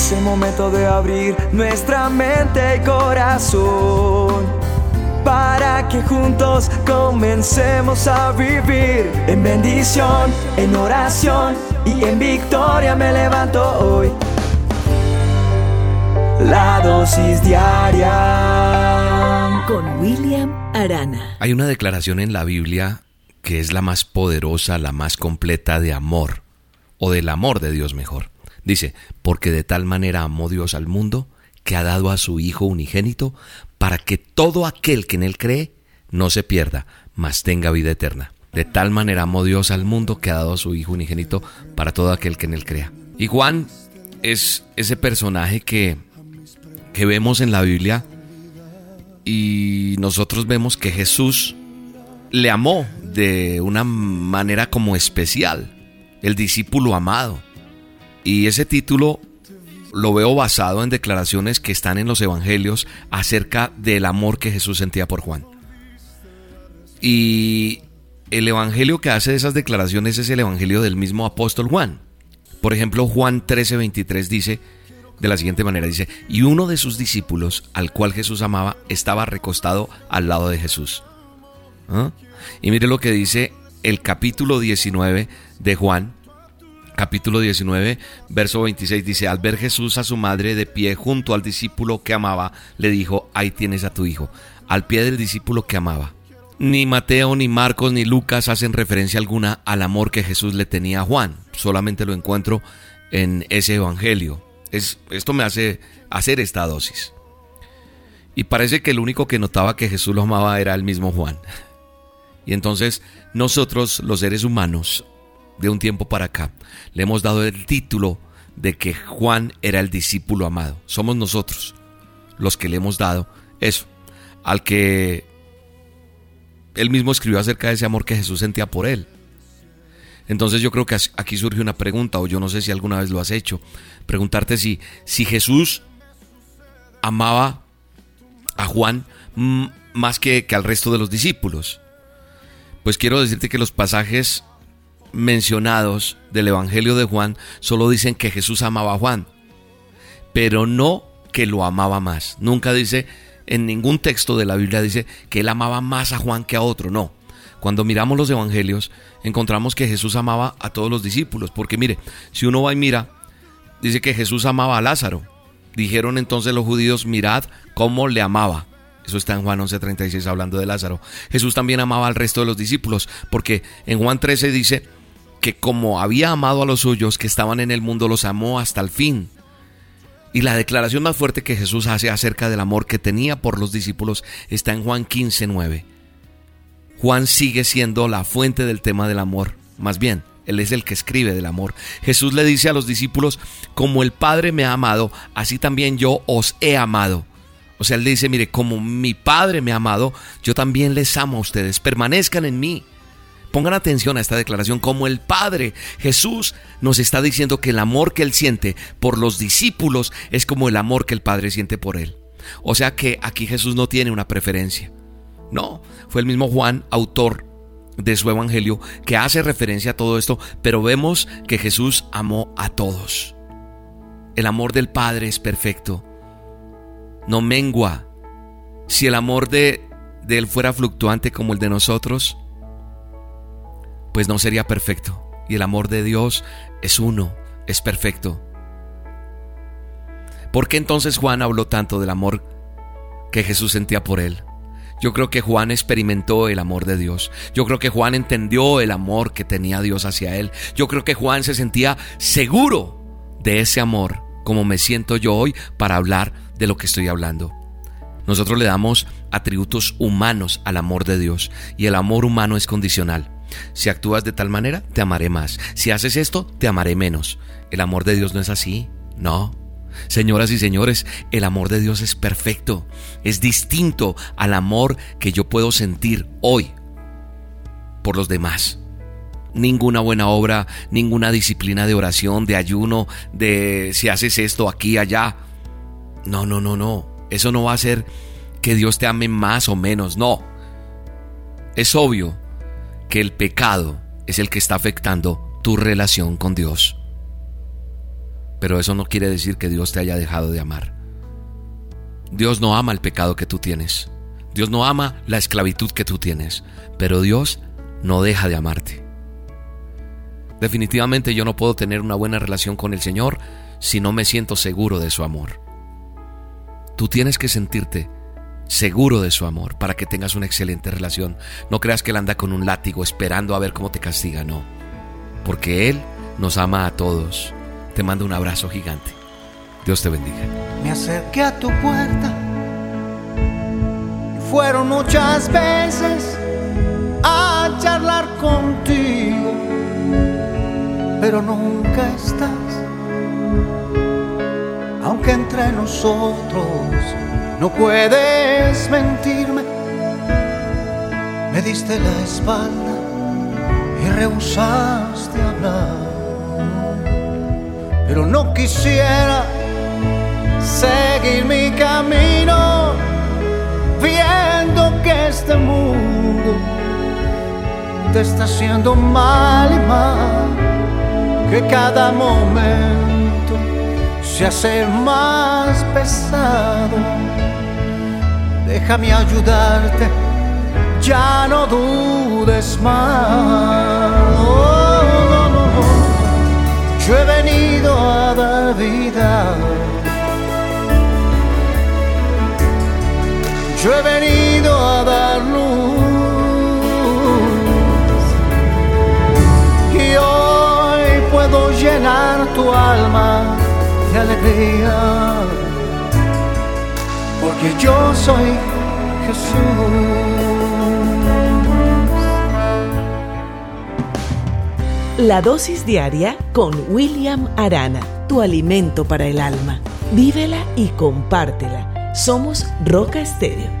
Es el momento de abrir nuestra mente y corazón para que juntos comencemos a vivir en bendición, en oración y en victoria me levanto hoy. La dosis diaria con William Arana. Hay una declaración en la Biblia que es la más poderosa, la más completa de amor, o del amor de Dios mejor. Dice, porque de tal manera amó Dios al mundo, que ha dado a su Hijo unigénito, para que todo aquel que en él cree no se pierda, mas tenga vida eterna. De tal manera amó Dios al mundo que ha dado a su Hijo unigénito para todo aquel que en él crea. Y Juan es ese personaje que, que vemos en la Biblia y nosotros vemos que Jesús le amó de una manera como especial, el discípulo amado. Y ese título lo veo basado en declaraciones que están en los evangelios acerca del amor que Jesús sentía por Juan. Y el evangelio que hace esas declaraciones es el evangelio del mismo apóstol Juan. Por ejemplo, Juan 13:23 dice de la siguiente manera, dice, y uno de sus discípulos, al cual Jesús amaba, estaba recostado al lado de Jesús. ¿Ah? Y mire lo que dice el capítulo 19 de Juan, capítulo 19, verso 26 dice, al ver Jesús a su madre de pie junto al discípulo que amaba, le dijo, ahí tienes a tu hijo, al pie del discípulo que amaba. Ni Mateo, ni Marcos, ni Lucas hacen referencia alguna al amor que Jesús le tenía a Juan, solamente lo encuentro en ese evangelio. Es, esto me hace hacer esta dosis. Y parece que el único que notaba que Jesús lo amaba era el mismo Juan. Y entonces nosotros, los seres humanos, de un tiempo para acá, le hemos dado el título de que Juan era el discípulo amado. Somos nosotros los que le hemos dado eso, al que él mismo escribió acerca de ese amor que Jesús sentía por él. Entonces yo creo que aquí surge una pregunta, o yo no sé si alguna vez lo has hecho, preguntarte si, si Jesús amaba a Juan más que, que al resto de los discípulos. Pues quiero decirte que los pasajes mencionados del Evangelio de Juan solo dicen que Jesús amaba a Juan, pero no que lo amaba más. Nunca dice, en ningún texto de la Biblia dice que él amaba más a Juan que a otro, no. Cuando miramos los evangelios, encontramos que Jesús amaba a todos los discípulos, porque mire, si uno va y mira, dice que Jesús amaba a Lázaro. Dijeron entonces los judíos, mirad cómo le amaba. Eso está en Juan 11:36 hablando de Lázaro. Jesús también amaba al resto de los discípulos, porque en Juan 13 dice que como había amado a los suyos que estaban en el mundo, los amó hasta el fin. Y la declaración más fuerte que Jesús hace acerca del amor que tenía por los discípulos está en Juan 15:9. Juan sigue siendo la fuente del tema del amor, más bien, él es el que escribe del amor. Jesús le dice a los discípulos, como el Padre me ha amado, así también yo os he amado. O sea, él dice, mire, como mi Padre me ha amado, yo también les amo a ustedes, permanezcan en mí. Pongan atención a esta declaración, como el Padre Jesús nos está diciendo que el amor que Él siente por los discípulos es como el amor que el Padre siente por Él. O sea que aquí Jesús no tiene una preferencia. No, fue el mismo Juan, autor de su evangelio, que hace referencia a todo esto, pero vemos que Jesús amó a todos. El amor del Padre es perfecto no mengua. Si el amor de, Él fuera fluctuante como el de nosotros, pues no sería perfecto. Y el amor de Dios es uno, es perfecto. ¿Por qué entonces Juan habló tanto del amor que Jesús sentía por él? Yo creo que Juan experimentó el amor de Dios. Yo creo que Juan entendió el amor que tenía Dios hacia él. Yo creo que Juan se sentía seguro de ese amor, como me siento yo hoy para hablar de lo que estoy hablando. Nosotros le damos atributos humanos al amor de Dios y el amor humano es condicional. Si actúas de tal manera, te amaré más. Si haces esto, te amaré menos. El amor de Dios no es así. No. Señoras y señores, el amor de Dios es perfecto. Es distinto al amor que yo puedo sentir hoy por los demás. Ninguna buena obra, ninguna disciplina de oración, de ayuno, de si haces esto aquí, allá, no, no, no, no. Eso no va a hacer que Dios te ame más o menos, no. Es obvio que el pecado es el que está afectando tu relación con Dios. Pero eso no quiere decir que Dios te haya dejado de amar. Dios no ama el pecado que tú tienes. Dios no ama la esclavitud que tú tienes. Pero Dios no deja de amarte. Definitivamente yo no puedo tener una buena relación con el Señor si no me siento seguro de su amor. Tú tienes que sentirte seguro de su amor para que tengas una excelente relación. No creas que Él anda con un látigo esperando a ver cómo te castiga, no. Porque Él nos ama a todos. Te mando un abrazo gigante. Dios te bendiga. Me acerqué a tu puerta. Fueron muchas veces a charlar contigo, pero nunca estás. Aunque entre nosotros no puedes mentirme, me diste la espalda y rehusaste hablar. Pero no quisiera seguir mi camino viendo que este mundo te está haciendo mal y mal, que cada momento se hace más pesado. Déjame ayudarte, ya no dudes más. Oh. Yo he venido a dar vida. Yo he venido a dar luz. Y hoy puedo llenar tu alma de alegría. Porque yo soy Jesús. La dosis diaria con William Arana, tu alimento para el alma. Vívela y compártela. Somos Roca Estéreo